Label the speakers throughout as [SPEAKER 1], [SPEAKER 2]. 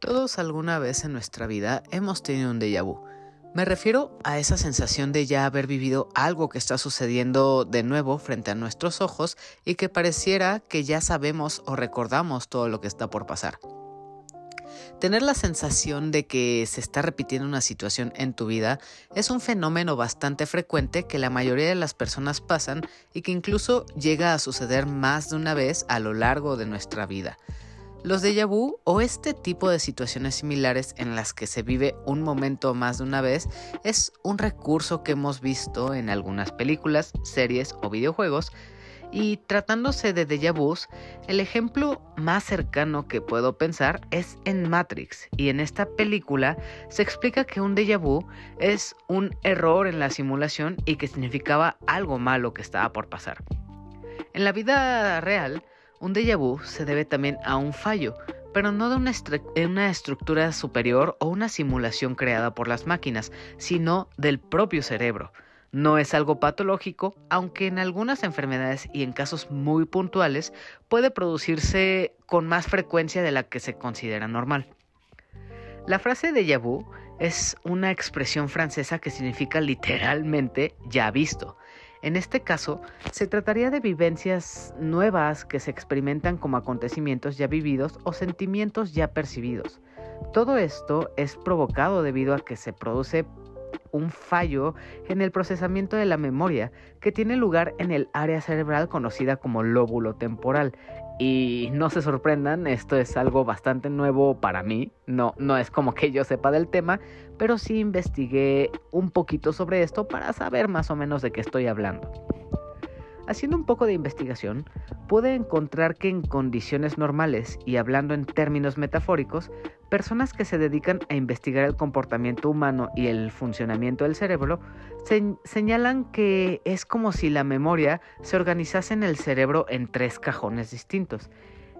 [SPEAKER 1] Todos alguna vez en nuestra vida hemos tenido un déjà vu. Me refiero a esa sensación de ya haber vivido algo que está sucediendo de nuevo frente a nuestros ojos y que pareciera que ya sabemos o recordamos todo lo que está por pasar. Tener la sensación de que se está repitiendo una situación en tu vida es un fenómeno bastante frecuente que la mayoría de las personas pasan y que incluso llega a suceder más de una vez a lo largo de nuestra vida. Los déjà vu o este tipo de situaciones similares en las que se vive un momento más de una vez es un recurso que hemos visto en algunas películas, series o videojuegos y tratándose de déjà vus, el ejemplo más cercano que puedo pensar es en Matrix. Y en esta película se explica que un déjà vu es un error en la simulación y que significaba algo malo que estaba por pasar. En la vida real, un déjà vu se debe también a un fallo, pero no de una, una, estructura superior o una simulación creada por las máquinas, sino del propio cerebro. No es algo patológico, aunque en algunas enfermedades y en casos muy puntuales puede producirse con más frecuencia de la que se considera normal. La frase déjà vu es una expresión francesa que significa literalmente ya visto. En este caso, se trataría de vivencias nuevas que se experimentan como acontecimientos ya vividos o sentimientos ya percibidos. Todo esto es provocado debido a que se produce un fallo en el procesamiento de la memoria que tiene lugar en el área cerebral conocida como lóbulo temporal. Y no se sorprendan, esto es algo bastante nuevo para mí, no, no es como que yo sepa del tema, pero sí investigué un poquito sobre esto para saber más o menos de qué estoy hablando. Haciendo un poco de investigación, pude encontrar que en condiciones normales y hablando en términos metafóricos, personas que se dedican a investigar el comportamiento humano y el funcionamiento del cerebro señalan que es como si la memoria se organizase en el cerebro en tres cajones distintos.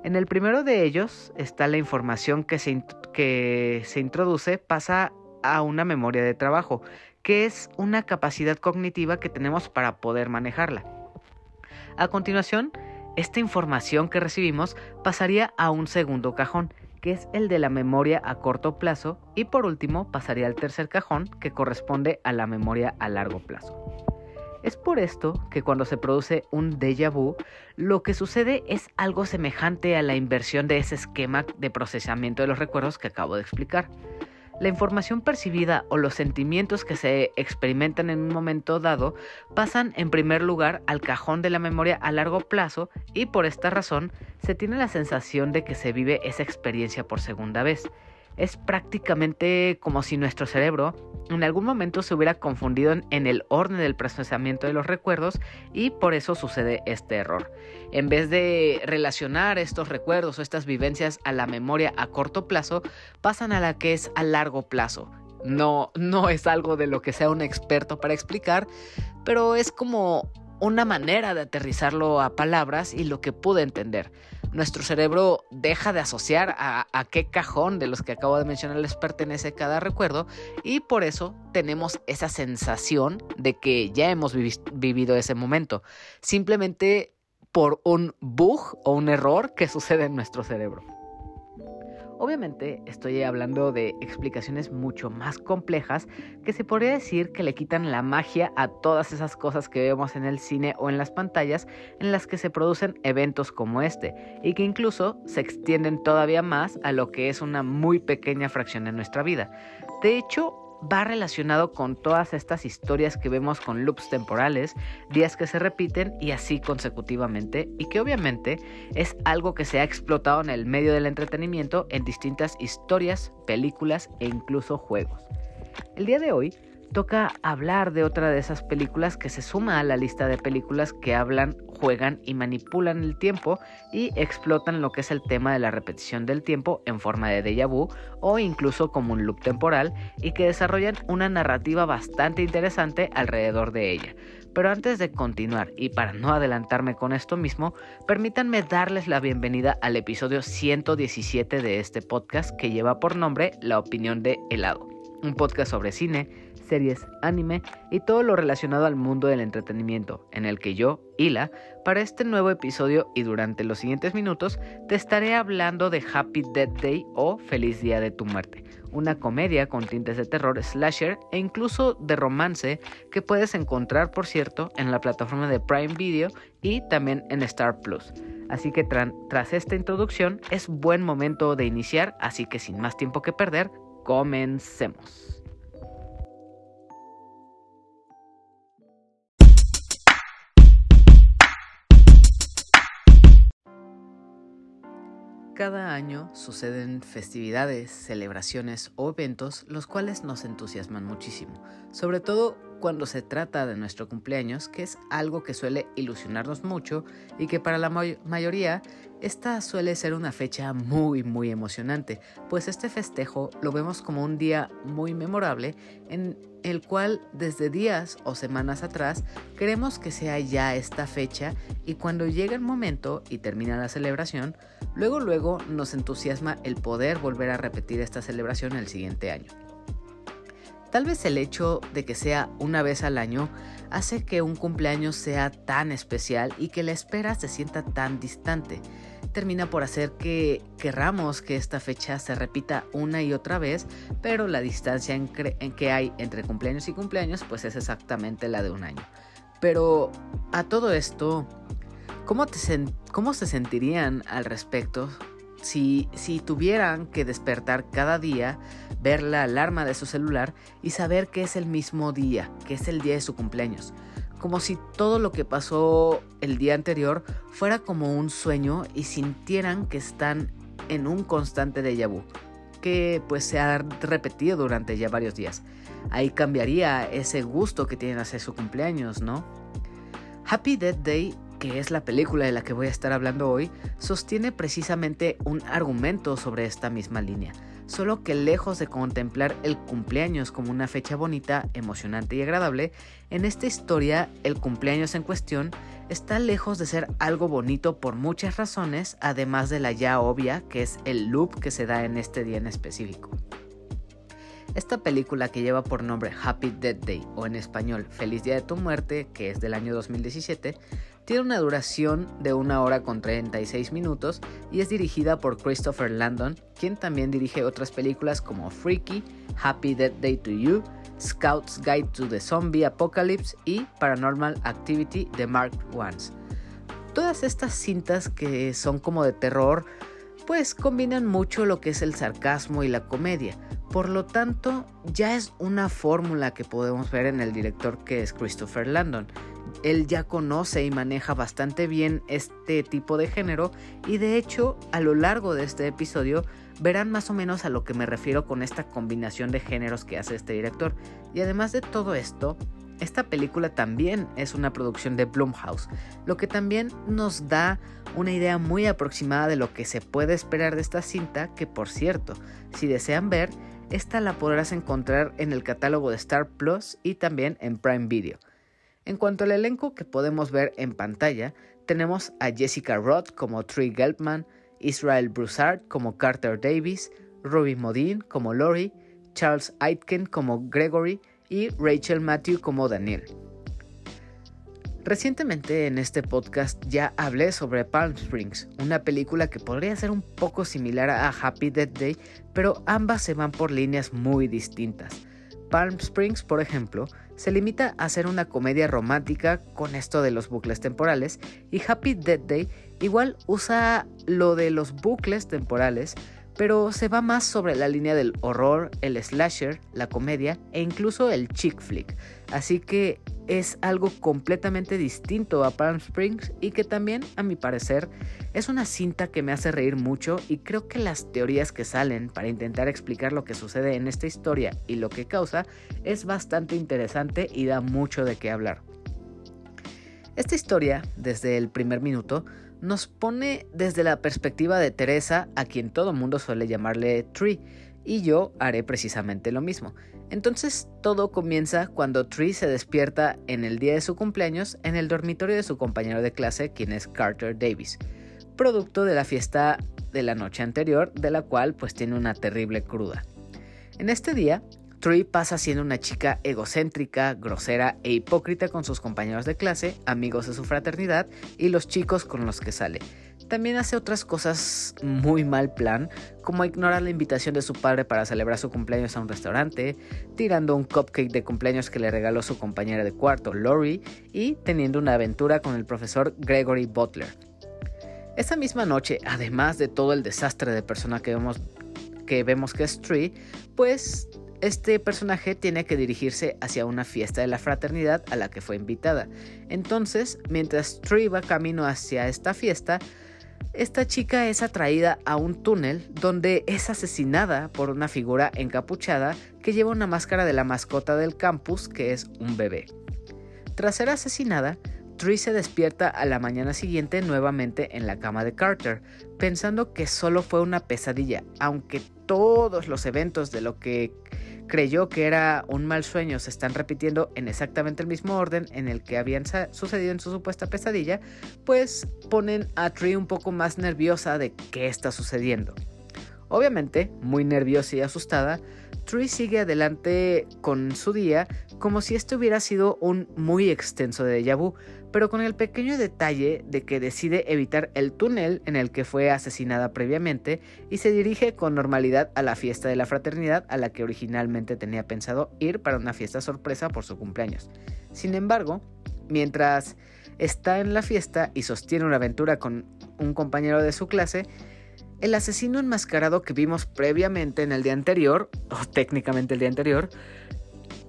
[SPEAKER 1] En el primero de ellos está la información que se, que se introduce pasa a una memoria de trabajo, que es una capacidad cognitiva que tenemos para poder manejarla. A continuación, esta información que recibimos pasaría a un segundo cajón, que es el de la memoria a corto plazo, y por último pasaría al tercer cajón, que corresponde a la memoria a largo plazo. Es por esto que cuando se produce un déjà vu, lo que sucede es algo semejante a la inversión de ese esquema de procesamiento de los recuerdos que acabo de explicar. La información percibida o los sentimientos que se experimentan en un momento dado pasan en primer lugar al cajón de la memoria a largo plazo y por esta razón se tiene la sensación de que se vive esa experiencia por segunda vez es prácticamente como si nuestro cerebro en algún momento se hubiera confundido en el orden del procesamiento de los recuerdos y por eso sucede este error. En vez de relacionar estos recuerdos o estas vivencias a la memoria a corto plazo, pasan a la que es a largo plazo. No, no es algo de lo que sea un experto para explicar, pero es como una manera de aterrizarlo a palabras y lo que pude entender. Nuestro cerebro deja de asociar a, qué cajón de los que acabo de mencionar les pertenece cada recuerdo y por eso tenemos esa sensación de que ya hemos vivido ese momento, simplemente por un bug o un error que sucede en nuestro cerebro. Obviamente estoy hablando de explicaciones mucho más complejas que se podría decir que le quitan la magia a todas esas cosas que vemos en el cine o en las pantallas en las que se producen eventos como este y que incluso se extienden todavía más a lo que es una muy pequeña fracción de nuestra vida. De hecho, va relacionado con todas estas historias que vemos con loops temporales, días que se repiten y así consecutivamente, y que obviamente es algo que se ha explotado en el medio del entretenimiento en distintas historias, películas e incluso juegos. El día de hoy toca hablar de otra de esas películas que se suma a la lista de películas que hablan, juegan y manipulan el tiempo y explotan lo que es el tema de la repetición del tiempo en forma de déjà vu o incluso como un loop temporal y que desarrollan una narrativa bastante interesante alrededor de ella. Pero antes de continuar y para no adelantarme con esto mismo, permítanme darles la bienvenida al episodio 117 de este podcast que lleva por nombre La opinión de helado, un podcast sobre cine, series, anime y todo lo relacionado al mundo del entretenimiento, en el que yo, Hila, para este nuevo episodio y durante los siguientes minutos te estaré hablando de Happy Death Day o Feliz Día de tu Muerte, una comedia con tintes de terror, slasher e incluso de romance que puedes encontrar, por cierto, en la plataforma de Prime Video y también en Star Plus. Así que tras esta introducción es buen momento de iniciar, así que sin más tiempo que perder, comencemos. Cada año suceden festividades, celebraciones o eventos los cuales nos entusiasman muchísimo, sobre todo cuando se trata de nuestro cumpleaños, que es algo que suele ilusionarnos mucho y que para la mayoría esta suele ser una fecha muy muy emocionante, pues este festejo lo vemos como un día muy memorable en el cual desde días o semanas atrás queremos que sea ya esta fecha y cuando llega el momento y termina la celebración, luego luego nos entusiasma el poder volver a repetir esta celebración el siguiente año. Tal vez el hecho de que sea una vez al año hace que un cumpleaños sea tan especial y que la espera se sienta tan distante. Termina por hacer que querramos que esta fecha se repita una y otra vez, pero la distancia en, que hay entre cumpleaños y cumpleaños pues es exactamente la de un año. Pero a todo esto, ¿cómo, cómo se sentirían al respecto si, tuvieran que despertar cada día, ver la alarma de su celular y saber que es el mismo día, que es el día de su cumpleaños. Como si todo lo que pasó el día anterior fuera como un sueño y sintieran que están en un constante déjà vu, que pues se ha repetido durante ya varios días. Ahí cambiaría ese gusto que tienen hacia su cumpleaños, ¿no? Happy Death Day que es la película de la que voy a estar hablando hoy, sostiene precisamente un argumento sobre esta misma línea, solo que lejos de contemplar el cumpleaños como una fecha bonita, emocionante y agradable, en esta historia el cumpleaños en cuestión está lejos de ser algo bonito por muchas razones, además de la ya obvia que es el loop que se da en este día en específico. Esta película que lleva por nombre Happy Death Day o en español Feliz Día de tu Muerte, que es del año 2017, tiene una duración de una hora con 36 minutos y es dirigida por Christopher Landon, quien también dirige otras películas como Freaky, Happy Death Day to You, Scout's Guide to the Zombie Apocalypse y Paranormal Activity de Mark Wans. Todas estas cintas que son como de terror, pues combinan mucho lo que es el sarcasmo y la comedia. Por lo tanto, ya es una fórmula que podemos ver en el director que es Christopher Landon él ya conoce y maneja bastante bien este tipo de género y de hecho a lo largo de este episodio verán más o menos a lo que me refiero con esta combinación de géneros que hace este director. Y además de todo esto, esta película también es una producción de Blumhouse, lo que también nos da una idea muy aproximada de lo que se puede esperar de esta cinta, que por cierto, si desean ver, esta la podrás encontrar en el catálogo de Star Plus y también en Prime Video. En cuanto al elenco que podemos ver en pantalla, tenemos a Jessica Roth como Tree Gelbman, Israel Broussard como Carter Davis, Ruby Modine como Lori, Charles Aitken como Gregory y Rachel Matthew como Daniel. Recientemente en este podcast ya hablé sobre Palm Springs, una película que podría ser un poco similar a Happy Death Day, pero ambas se van por líneas muy distintas. Palm Springs, por ejemplo, se limita a ser una comedia romántica con esto de los bucles temporales y Happy Death Day igual usa lo de los bucles temporales, pero se va más sobre la línea del horror, el slasher, la comedia e incluso el chick flick. Así que es algo completamente distinto a Palm Springs y que también, a mi parecer, es una cinta que me hace reír mucho y creo que las teorías que salen para intentar explicar lo que sucede en esta historia y lo que causa es bastante interesante y da mucho de qué hablar. Esta historia, desde el primer minuto, nos pone desde la perspectiva de Teresa, a quien todo mundo suele llamarle Tree, y yo haré precisamente lo mismo. Entonces todo comienza cuando Tree se despierta en el día de su cumpleaños en el dormitorio de su compañero de clase, quien es Carter Davis, producto de la fiesta de la noche anterior, de la cual pues tiene una terrible cruda. En este día, Tree pasa siendo una chica egocéntrica, grosera e hipócrita con sus compañeros de clase, amigos de su fraternidad y los chicos con los que sale. También hace otras cosas muy mal plan, como ignorar la invitación de su padre para celebrar su cumpleaños a un restaurante, tirando un cupcake de cumpleaños que le regaló su compañera de cuarto, Lori, y teniendo una aventura con el profesor Gregory Butler. Esa misma noche, además de todo el desastre de persona que vemos que, vemos que es Tree, pues este personaje tiene que dirigirse hacia una fiesta de la fraternidad a la que fue invitada. Entonces, mientras Tree va camino hacia esta fiesta, esta chica es atraída a un túnel donde es asesinada por una figura encapuchada que lleva una máscara de la mascota del campus que es un bebé. Tras ser asesinada, Tree se despierta a la mañana siguiente nuevamente en la cama de Carter, pensando que solo fue una pesadilla, aunque todos los eventos de lo que creyó que era un mal sueño se están repitiendo en exactamente el mismo orden en el que habían sucedido en su supuesta pesadilla, pues ponen a Tree un poco más nerviosa de qué está sucediendo. Obviamente, muy nerviosa y asustada, Tree sigue adelante con su día como si este hubiera sido un muy extenso de déjà vu, pero con el pequeño detalle de que decide evitar el túnel en el que fue asesinada previamente y se dirige con normalidad a la fiesta de la fraternidad a la que originalmente tenía pensado ir para una fiesta sorpresa por su cumpleaños. Sin embargo, mientras está en la fiesta y sostiene una aventura con un compañero de su clase, el asesino enmascarado que vimos previamente en el día anterior, o técnicamente el día anterior,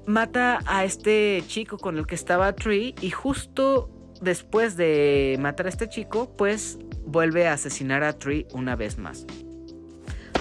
[SPEAKER 1] mata a este chico con el que estaba Tree y justo después de matar a este chico, pues vuelve a asesinar a Tree una vez más.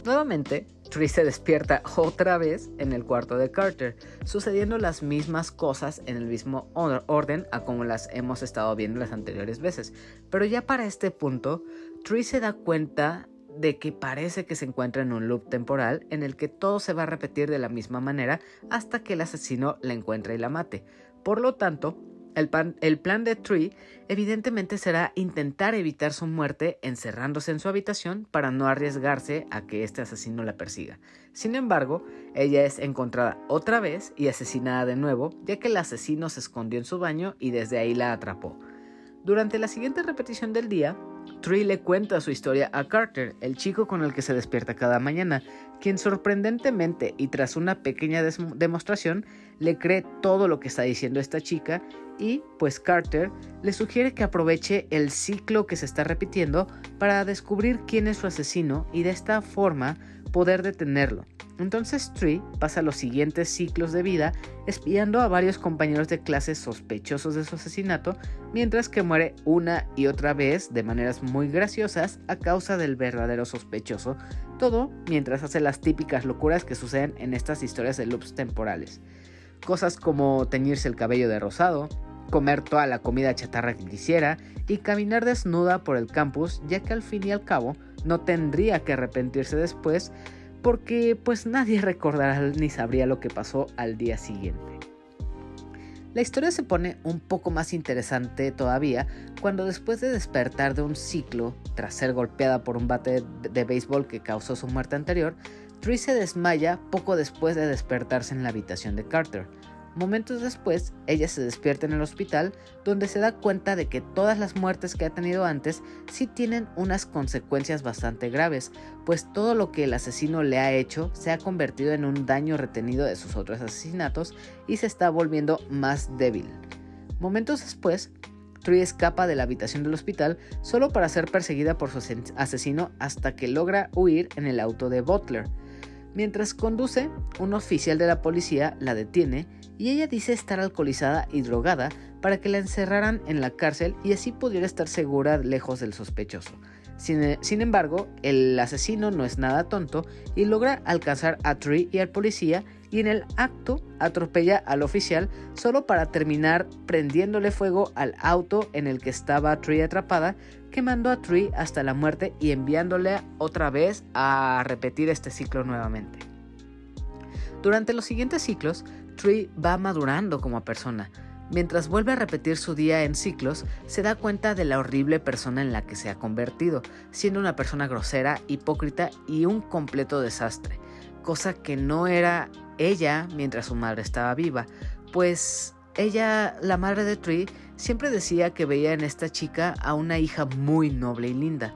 [SPEAKER 1] Nuevamente, Tree se despierta otra vez en el cuarto de Carter, sucediendo las mismas cosas en el mismo orden a como las hemos estado viendo las anteriores veces. Pero ya para este punto, Tree se da cuenta de que parece que se encuentra en un loop temporal en el que todo se va a repetir de la misma manera hasta que el asesino la encuentre y la mate. Por lo tanto, el, plan de Tree evidentemente será intentar evitar su muerte encerrándose en su habitación para no arriesgarse a que este asesino la persiga. Sin embargo, ella es encontrada otra vez y asesinada de nuevo, ya que el asesino se escondió en su baño y desde ahí la atrapó. Durante la siguiente repetición del día, Tree le cuenta su historia a Carter, el chico con el que se despierta cada mañana, quien sorprendentemente y tras una pequeña demostración le cree todo lo que está diciendo esta chica y pues Carter le sugiere que aproveche el ciclo que se está repitiendo para descubrir quién es su asesino y de esta forma poder detenerlo. Entonces Tree pasa los siguientes ciclos de vida espiando a varios compañeros de clase sospechosos de su asesinato, mientras que muere una y otra vez de maneras muy graciosas a causa del verdadero sospechoso, todo mientras hace las típicas locuras que suceden en estas historias de loops temporales. Cosas como teñirse el cabello de rosado, comer toda la comida chatarra que quisiera y caminar desnuda por el campus, ya que al fin y al cabo no tendría que arrepentirse después porque pues nadie recordará ni sabría lo que pasó al día siguiente. La historia se pone un poco más interesante todavía cuando después de despertar de un ciclo, tras ser golpeada por un bate de béisbol que causó su muerte anterior, Tree se desmaya poco después de despertarse en la habitación de Carter. Momentos después, ella se despierta en el hospital donde se da cuenta de que todas las muertes que ha tenido antes sí tienen unas consecuencias bastante graves, pues todo lo que el asesino le ha hecho se ha convertido en un daño retenido de sus otros asesinatos y se está volviendo más débil. Momentos después, Tree escapa de la habitación del hospital solo para ser perseguida por su asesino hasta que logra huir en el auto de Butler. Mientras conduce, un oficial de la policía la detiene y ella dice estar alcoholizada y drogada para que la encerraran en la cárcel y así pudiera estar segura lejos del sospechoso. Sin, embargo, el asesino no es nada tonto y logra alcanzar a Tree y al policía y en el acto atropella al oficial solo para terminar prendiéndole fuego al auto en el que estaba Tree atrapada, quemando a Tree hasta la muerte y enviándole otra vez a repetir este ciclo nuevamente. Durante los siguientes ciclos, Tree va madurando como persona. Mientras vuelve a repetir su día en ciclos, se da cuenta de la horrible persona en la que se ha convertido, siendo una persona grosera, hipócrita y un completo desastre, cosa que no era ella mientras su madre estaba viva, pues ella, la madre de Tree, siempre decía que veía en esta chica a una hija muy noble y linda.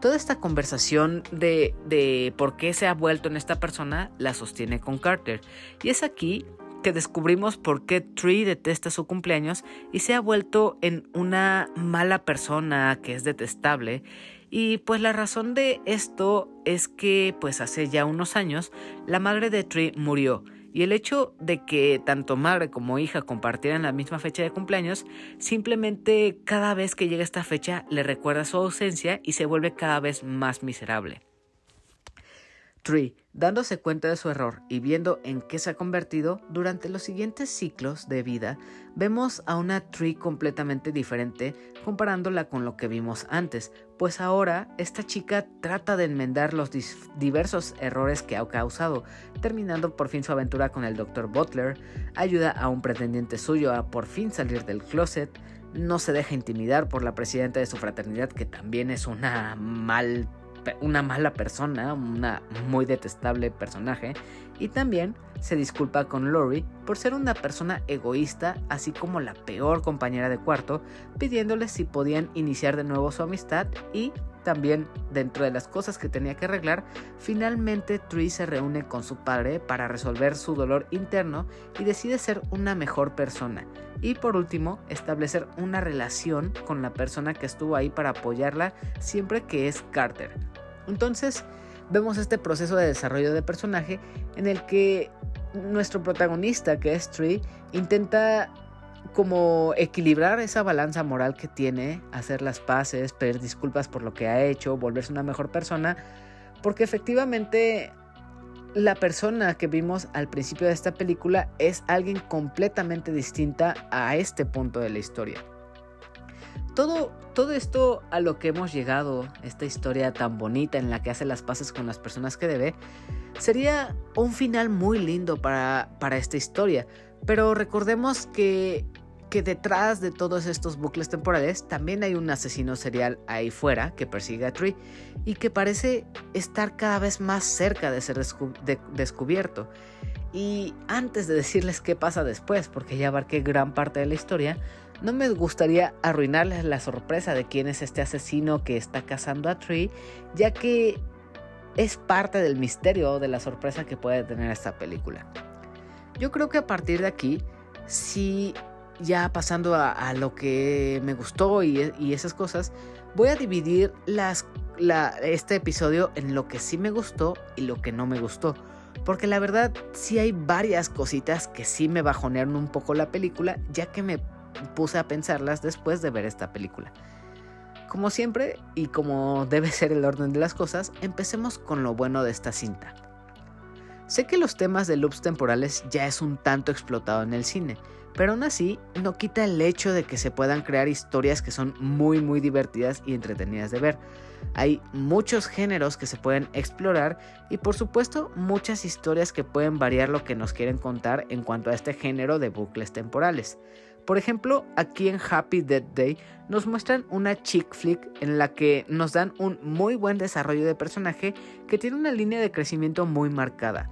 [SPEAKER 1] Toda esta conversación de, de por qué se ha vuelto en esta persona la sostiene con Carter. Y es aquí que descubrimos por qué Tree detesta su cumpleaños y se ha vuelto en una mala persona que es detestable. Y pues la razón de esto es que pues hace ya unos años la madre de Tree murió y el hecho de que tanto madre como hija compartieran la misma fecha de cumpleaños, simplemente cada vez que llega esta fecha le recuerda su ausencia y se vuelve cada vez más miserable. Tree, dándose cuenta de su error y viendo en qué se ha convertido, durante los siguientes ciclos de vida, vemos a una Tree completamente diferente comparándola con lo que vimos antes, pues ahora esta chica trata de enmendar los diversos errores que ha causado, terminando por fin su aventura con el Dr. Butler, ayuda a un pretendiente suyo a por fin salir del closet, no se deja intimidar por la presidenta de su fraternidad que también es una mal una mala persona, una muy detestable personaje, y también se disculpa con Lori por ser una persona egoísta, así como la peor compañera de cuarto, pidiéndole si podían iniciar de nuevo su amistad y también dentro de las cosas que tenía que arreglar, finalmente Tree se reúne con su padre para resolver su dolor interno y decide ser una mejor persona. Y por último, establecer una relación con la persona que estuvo ahí para apoyarla siempre que es Carter. Entonces, vemos este proceso de desarrollo de personaje en el que nuestro protagonista, que es Tree, intenta como equilibrar esa balanza moral que tiene, hacer las paces, pedir disculpas por lo que ha hecho, volverse una mejor persona, porque efectivamente la persona que vimos al principio de esta película es alguien completamente distinta a este punto de la historia. Todo, todo esto a lo que hemos llegado, esta historia tan bonita en la que hace las paces con las personas que debe, sería un final muy lindo para, para esta historia. Pero recordemos que, que detrás de todos estos bucles temporales también hay un asesino serial ahí fuera que persigue a Tree y que parece estar cada vez más cerca de ser descubierto. Y antes de decirles qué pasa después, porque ya abarqué gran parte de la historia, no me gustaría arruinarles la sorpresa de quién es este asesino que está cazando a Tree, ya que es parte del misterio de la sorpresa que puede tener esta película. Yo creo que a partir de aquí, si ya pasando a, lo que me gustó y, esas cosas, voy a dividir este episodio en lo que sí me gustó y lo que no me gustó. Porque la verdad sí hay varias cositas que sí me bajonearon un poco la película, ya que me puse a pensarlas después de ver esta película. Como siempre, y como debe ser el orden de las cosas, empecemos con lo bueno de esta cinta. Sé que los temas de loops temporales ya es un tanto explotado en el cine, pero aún así no quita el hecho de que se puedan crear historias que son muy muy divertidas y entretenidas de ver. Hay muchos géneros que se pueden explorar y por supuesto muchas historias que pueden variar lo que nos quieren contar en cuanto a este género de bucles temporales. Por ejemplo, aquí en Happy Death Day nos muestran una chick flick en la que nos dan un muy buen desarrollo de personaje que tiene una línea de crecimiento muy marcada.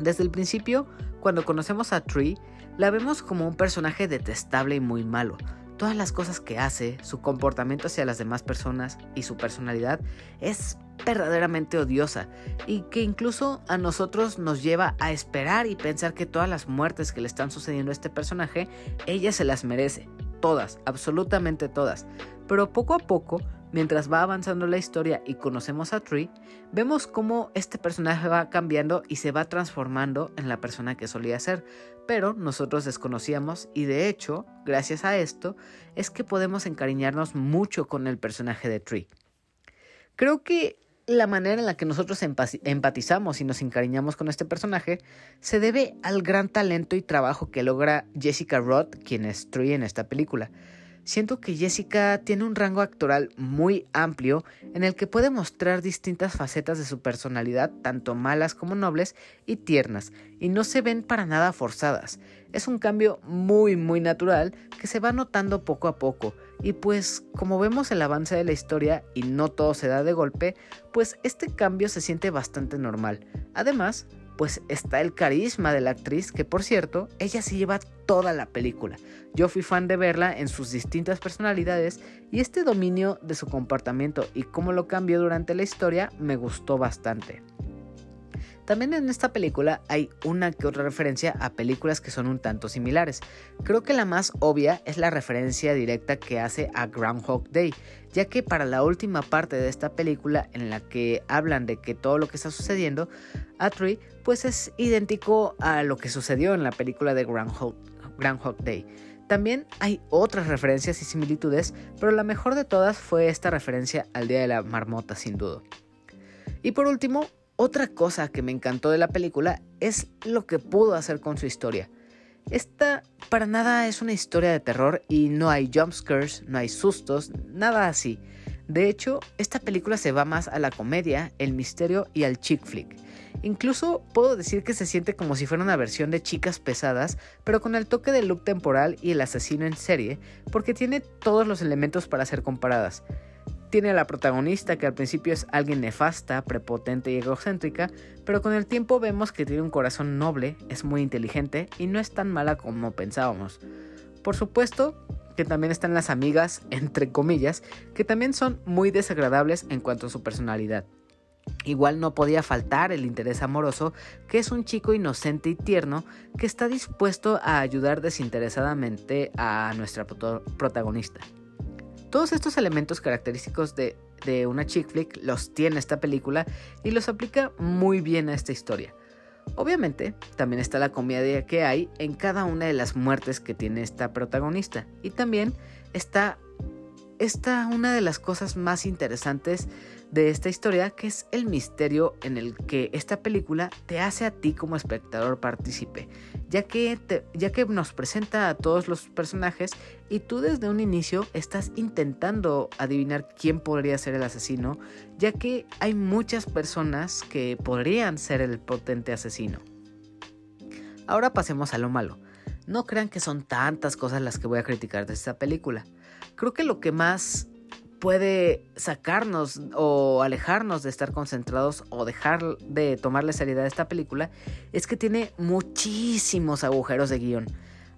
[SPEAKER 1] Desde el principio, cuando conocemos a Tree, la vemos como un personaje detestable y muy malo. Todas las cosas que hace, su comportamiento hacia las demás personas y su personalidad es verdaderamente odiosa y que incluso a nosotros nos lleva a esperar y pensar que todas las muertes que le están sucediendo a este personaje, ella se las merece. Todas, absolutamente todas. Pero poco a poco, mientras va avanzando la historia y conocemos a Tree, vemos cómo este personaje va cambiando y se va transformando en la persona que solía ser. Pero nosotros desconocíamos y de hecho, gracias a esto, es que podemos encariñarnos mucho con el personaje de Tree. Creo que la manera en la que nosotros empatizamos y nos encariñamos con este personaje se debe al gran talento y trabajo que logra Jessica Roth, quien es Tree en esta película. Siento que Jessica tiene un rango actoral muy amplio en el que puede mostrar distintas facetas de su personalidad, tanto malas como nobles y tiernas, y no se ven para nada forzadas. Es un cambio muy muy natural que se va notando poco a poco, y pues como vemos el avance de la historia y no todo se da de golpe, pues este cambio se siente bastante normal. Además, pues está el carisma de la actriz, que por cierto, ella se lleva toda la película. Yo fui fan de verla en sus distintas personalidades y este dominio de su comportamiento y cómo lo cambió durante la historia me gustó bastante. También en esta película hay una que otra referencia a películas que son un tanto similares. Creo que la más obvia es la referencia directa que hace a Groundhog Day, ya que para la última parte de esta película en la que hablan de que todo lo que está sucediendo a Tree pues es idéntico a lo que sucedió en la película de Groundhog, Groundhog Day. También hay otras referencias y similitudes, pero la mejor de todas fue esta referencia al Día de la Marmota, sin duda. Y por último, otra cosa que me encantó de la película es lo que pudo hacer con su historia. Esta para nada es una historia de terror y no hay jumpscares, no hay sustos, nada así. De hecho, esta película se va más a la comedia, el misterio y al chick flick. Incluso puedo decir que se siente como si fuera una versión de Chicas Pesadas, pero con el toque de look temporal y el asesino en serie, porque tiene todos los elementos para ser comparadas. Tiene a la protagonista que al principio es alguien nefasta, prepotente y egocéntrica, pero con el tiempo vemos que tiene un corazón noble, es muy inteligente y no es tan mala como pensábamos. Por supuesto que también están las amigas, entre comillas, que también son muy desagradables en cuanto a su personalidad. Igual no podía faltar el interés amoroso, que es un chico inocente y tierno que está dispuesto a ayudar desinteresadamente a nuestra protagonista. Todos estos elementos característicos de, una chick flick los tiene esta película y los aplica muy bien a esta historia. Obviamente, también está la comedia que hay en cada una de las muertes que tiene esta protagonista. Y también está, está una de las cosas más interesantes de esta historia, que es el misterio en el que esta película te hace a ti como espectador partícipe, ya que, ya que nos presenta a todos los personajes y tú desde un inicio estás intentando adivinar quién podría ser el asesino, ya que hay muchas personas que podrían ser el potente asesino. Ahora pasemos a lo malo. No crean que son tantas cosas las que voy a criticar de esta película. Creo que lo que más puede sacarnos o alejarnos de estar concentrados o dejar de tomarle seriedad a esta película es que tiene muchísimos agujeros de guion.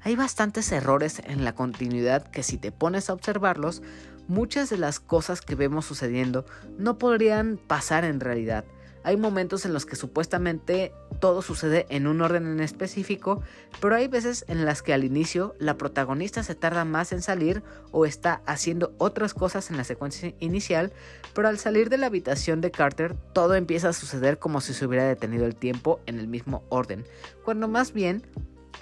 [SPEAKER 1] Hay bastantes errores en la continuidad que si te pones a observarlos, muchas de las cosas que vemos sucediendo no podrían pasar en realidad. Hay momentos en los que supuestamente todo sucede en un orden en específico, pero hay veces en las que al inicio la protagonista se tarda más en salir o está haciendo otras cosas en la secuencia inicial, pero al salir de la habitación de Carter todo empieza a suceder como si se hubiera detenido el tiempo en el mismo orden, cuando más bien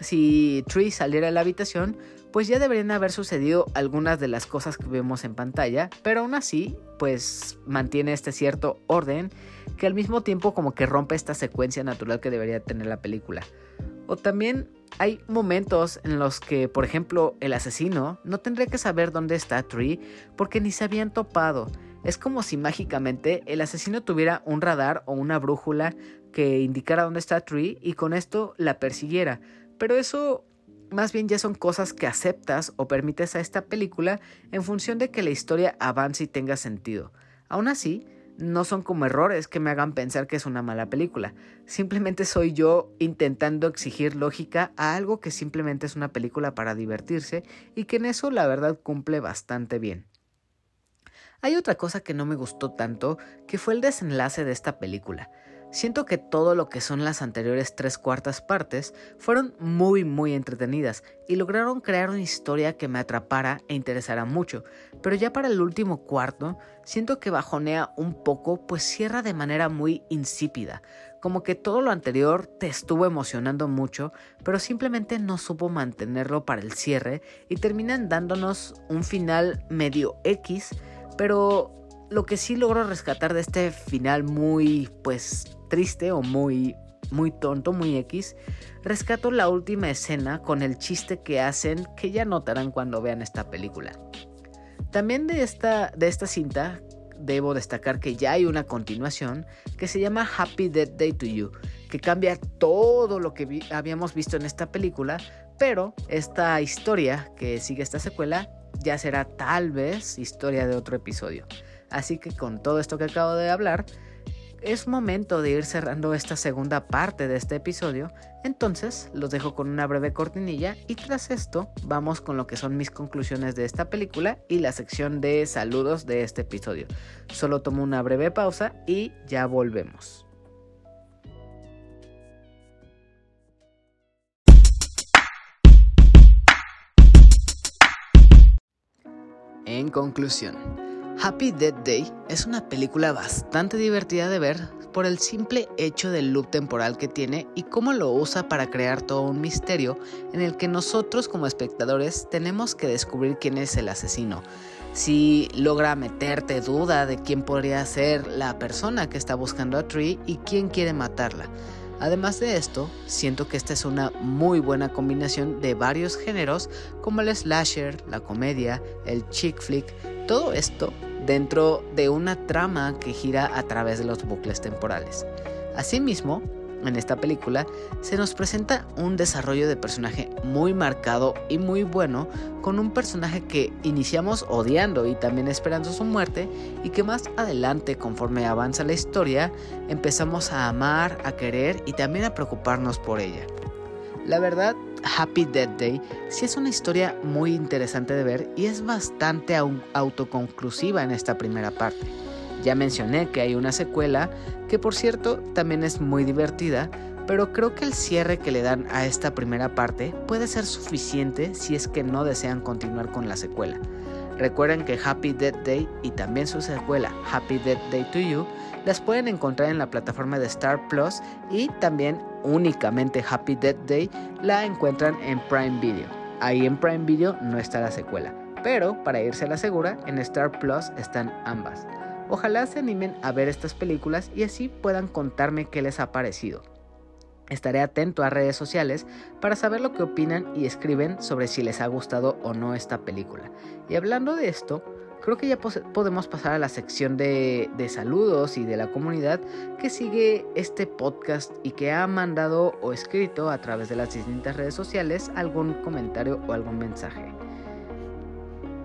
[SPEAKER 1] si Tree saliera de la habitación, pues ya deberían haber sucedido algunas de las cosas que vemos en pantalla, pero aún así, pues mantiene este cierto orden que al mismo tiempo como que rompe esta secuencia natural que debería tener la película. O también hay momentos en los que, por ejemplo, el asesino no tendría que saber dónde está Tree porque ni se habían topado. Es como si mágicamente el asesino tuviera un radar o una brújula que indicara dónde está Tree y con esto la persiguiera. Pero eso más bien ya son cosas que aceptas o permites a esta película en función de que la historia avance y tenga sentido. Aún así, no son como errores que me hagan pensar que es una mala película. Simplemente soy yo intentando exigir lógica a algo que simplemente es una película para divertirse y que en eso la verdad cumple bastante bien. Hay otra cosa que no me gustó tanto, que fue el desenlace de esta película. Siento que todo lo que son las anteriores tres cuartas partes fueron muy muy entretenidas y lograron crear una historia que me atrapara e interesara mucho, pero ya para el último cuarto siento que bajonea un poco pues cierra de manera muy insípida, como que todo lo anterior te estuvo emocionando mucho, pero simplemente no supo mantenerlo para el cierre y terminan dándonos un final medio X, pero lo que sí logro rescatar de este final muy pues triste o muy muy tonto, muy X, rescato la última escena con el chiste que hacen que ya notarán cuando vean esta película. También de esta, de esta cinta debo destacar que ya hay una continuación que se llama Happy Death Day to You, que cambia todo lo que habíamos visto en esta película, pero esta historia que sigue esta secuela ya será tal vez historia de otro episodio. Así que con todo esto que acabo de hablar, es momento de ir cerrando esta segunda parte de este episodio, entonces los dejo con una breve cortinilla y tras esto vamos con lo que son mis conclusiones de esta película y la sección de saludos de este episodio. Solo tomo una breve pausa y ya volvemos. En conclusión, Happy Death Day es una película bastante divertida de ver por el simple hecho del loop temporal que tiene y cómo lo usa para crear todo un misterio en el que nosotros como espectadores tenemos que descubrir quién es el asesino. Si logra meterte duda de quién podría ser la persona que está buscando a Tree y quién quiere matarla. Además de esto, siento que esta es una muy buena combinación de varios géneros como el slasher, la comedia, el chick flick, todo esto dentro de una trama que gira a través de los bucles temporales. Asimismo, en esta película se nos presenta un desarrollo de personaje muy marcado y muy bueno, con un personaje que iniciamos odiando y también esperando su muerte, y que más adelante, conforme avanza la historia, empezamos a amar, a querer y también a preocuparnos por ella. La verdad, Happy Death Day sí es una historia muy interesante de ver y es bastante autoconclusiva en esta primera parte. Ya mencioné que hay una secuela que por cierto también es muy divertida, pero creo que el cierre que le dan a esta primera parte puede ser suficiente si es que no desean continuar con la secuela. Recuerden que Happy Death Day y también su secuela Happy Death Day to You las pueden encontrar en la plataforma de Star Plus y también únicamente Happy Death Day la encuentran en Prime Video. Ahí en Prime Video no está la secuela, pero para irse a la segura, en Star Plus están ambas. Ojalá se animen a ver estas películas y así puedan contarme qué les ha parecido. Estaré atento a redes sociales para saber lo que opinan y escriben sobre si les ha gustado o no esta película. Y hablando de esto, creo que ya podemos pasar a la sección de, saludos y de la comunidad que sigue este podcast y que ha mandado o escrito a través de las distintas redes sociales algún comentario o algún mensaje.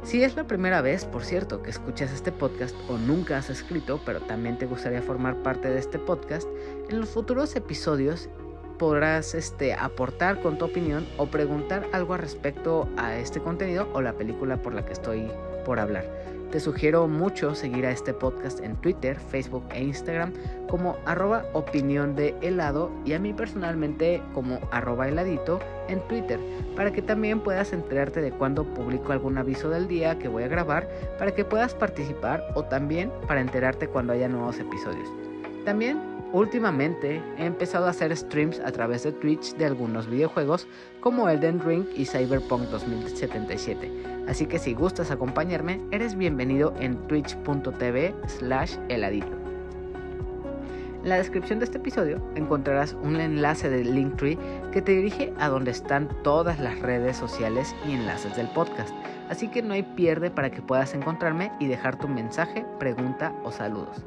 [SPEAKER 1] Si es la primera vez, por cierto, que escuchas este podcast o nunca has escrito, pero también te gustaría formar parte de este podcast, en los futuros episodios podrás este, aportar con tu opinión o preguntar algo al respecto a este contenido o la película por la que estoy por hablar. Te sugiero mucho seguir a este podcast en Twitter, Facebook e Instagram como arroba opinión de helado y a mí personalmente como arroba heladito en Twitter para que también puedas enterarte de cuando publico algún aviso del día que voy a grabar para que puedas participar o también para enterarte cuando haya nuevos episodios. También Últimamente he empezado a hacer streams a través de Twitch de algunos videojuegos como Elden Ring y Cyberpunk 2077, así que si gustas acompañarme, eres bienvenido en twitch.tv slash heladito. En la descripción de este episodio encontrarás un enlace de Linktree que te dirige a donde están todas las redes sociales y enlaces del podcast, así que no hay pierde para que puedas encontrarme y dejar tu mensaje, pregunta o saludos.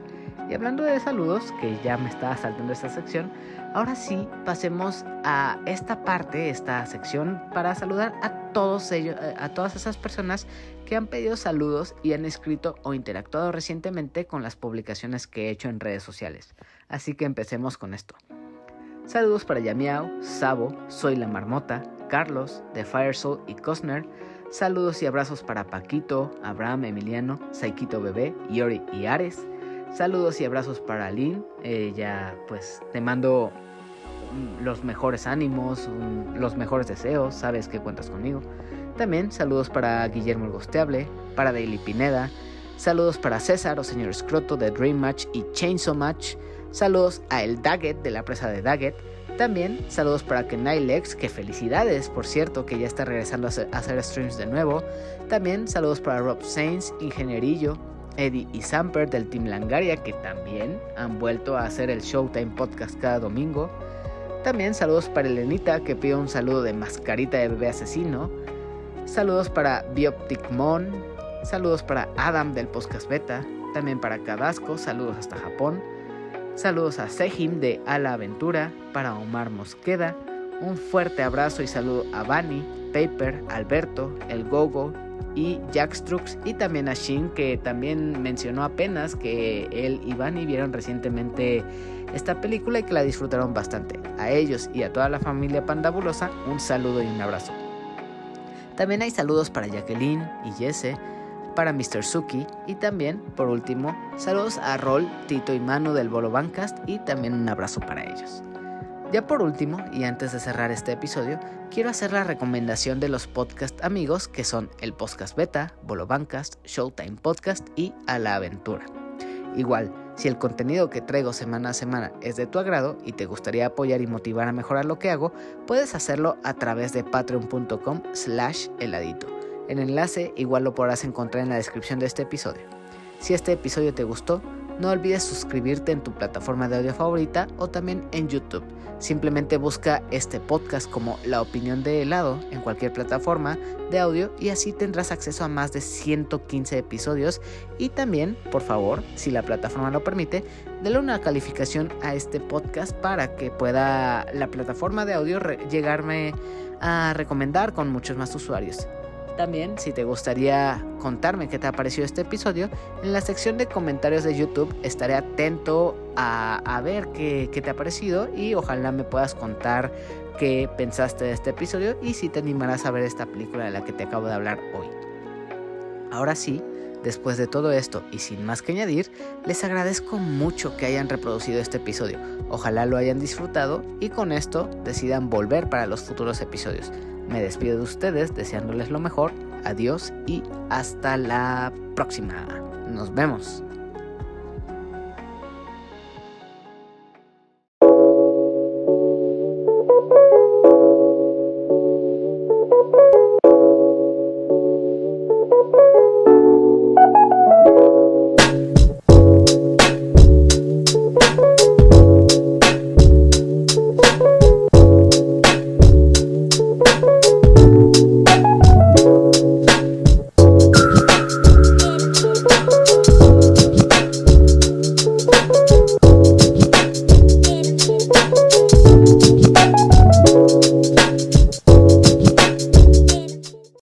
[SPEAKER 1] Y hablando de saludos, que ya me estaba saltando esta sección, ahora sí pasemos a esta parte, esta sección, para saludar a todos ellos, eh, a todas esas personas que han pedido saludos y han escrito o interactuado recientemente con las publicaciones que he hecho en redes sociales. Así que empecemos con esto. Saludos para Yamiao, Sabo, Soy la Marmota, Carlos, The Firesoul y Cosner. Saludos y abrazos para Paquito, Abraham, Emiliano, Saikito Bebé, Yori y Ares. Saludos y abrazos para Lynn. Ella, pues, te mando los mejores ánimos, los mejores deseos. Sabes que cuentas conmigo. También saludos para Guillermo el Gosteable, para Daily Pineda. Saludos para César o señor Scroto de Dream Match y Chainsaw Match. Saludos a El Daggett de la presa de Daggett. También saludos para Kenai Lex, que felicidades, por cierto, que ya está regresando a hacer, a hacer streams de nuevo. También saludos para Rob Sainz, Ingenierillo, Eddie y Samper del Team Langaria, que también han vuelto a hacer el Showtime Podcast cada domingo. También saludos para Elenita, que pide un saludo de mascarita de bebé asesino. Saludos para Bioptic Mon. Saludos para Adam del Podcast Beta. También para Cadasco, saludos hasta Japón. Saludos a Sejim de Ala Aventura. Para Omar Mosqueda. Un fuerte abrazo y saludo a Bani, Paper, Alberto, El Gogo, y Jack Strux y también a Shin que también mencionó apenas que él y Vanny vieron recientemente esta película y que la disfrutaron bastante. A ellos y a toda la familia pandabulosa un saludo y un abrazo. También hay saludos para Jacqueline y Jesse, para Mr. Suki y también, por último, saludos a Rol, Tito y Manu del Bolo Bancast y también un abrazo para ellos. Ya por último, y antes de cerrar este episodio, quiero hacer la recomendación de los podcast amigos que son el Podcast Beta, Bolo Bancast, Showtime Podcast y A la Aventura. Igual, si el contenido que traigo semana a semana es de tu agrado y te gustaría apoyar y motivar a mejorar lo que hago, puedes hacerlo a través de patreon.com slash heladito. El enlace igual lo podrás encontrar en la descripción de este episodio. Si este episodio te gustó, no olvides suscribirte en tu plataforma de audio favorita o también en YouTube. Simplemente busca este podcast como La Opinión de Helado en cualquier plataforma de audio y así tendrás acceso a más de 115 episodios y también, por favor, si la plataforma lo permite, dale una calificación a este podcast para que pueda la plataforma de audio llegarme a recomendar con muchos más usuarios. También, si te gustaría contarme qué te ha parecido este episodio, en la sección de comentarios de YouTube estaré atento a, ver qué, te ha parecido y ojalá me puedas contar qué pensaste de este episodio y si te animarás a ver esta película de la que te acabo de hablar hoy. Ahora sí, después de todo esto y sin más que añadir, les agradezco mucho que hayan reproducido este episodio. Ojalá lo hayan disfrutado y con esto decidan volver para los futuros episodios. Me despido de ustedes deseándoles lo mejor. Adiós y hasta la próxima. Nos vemos.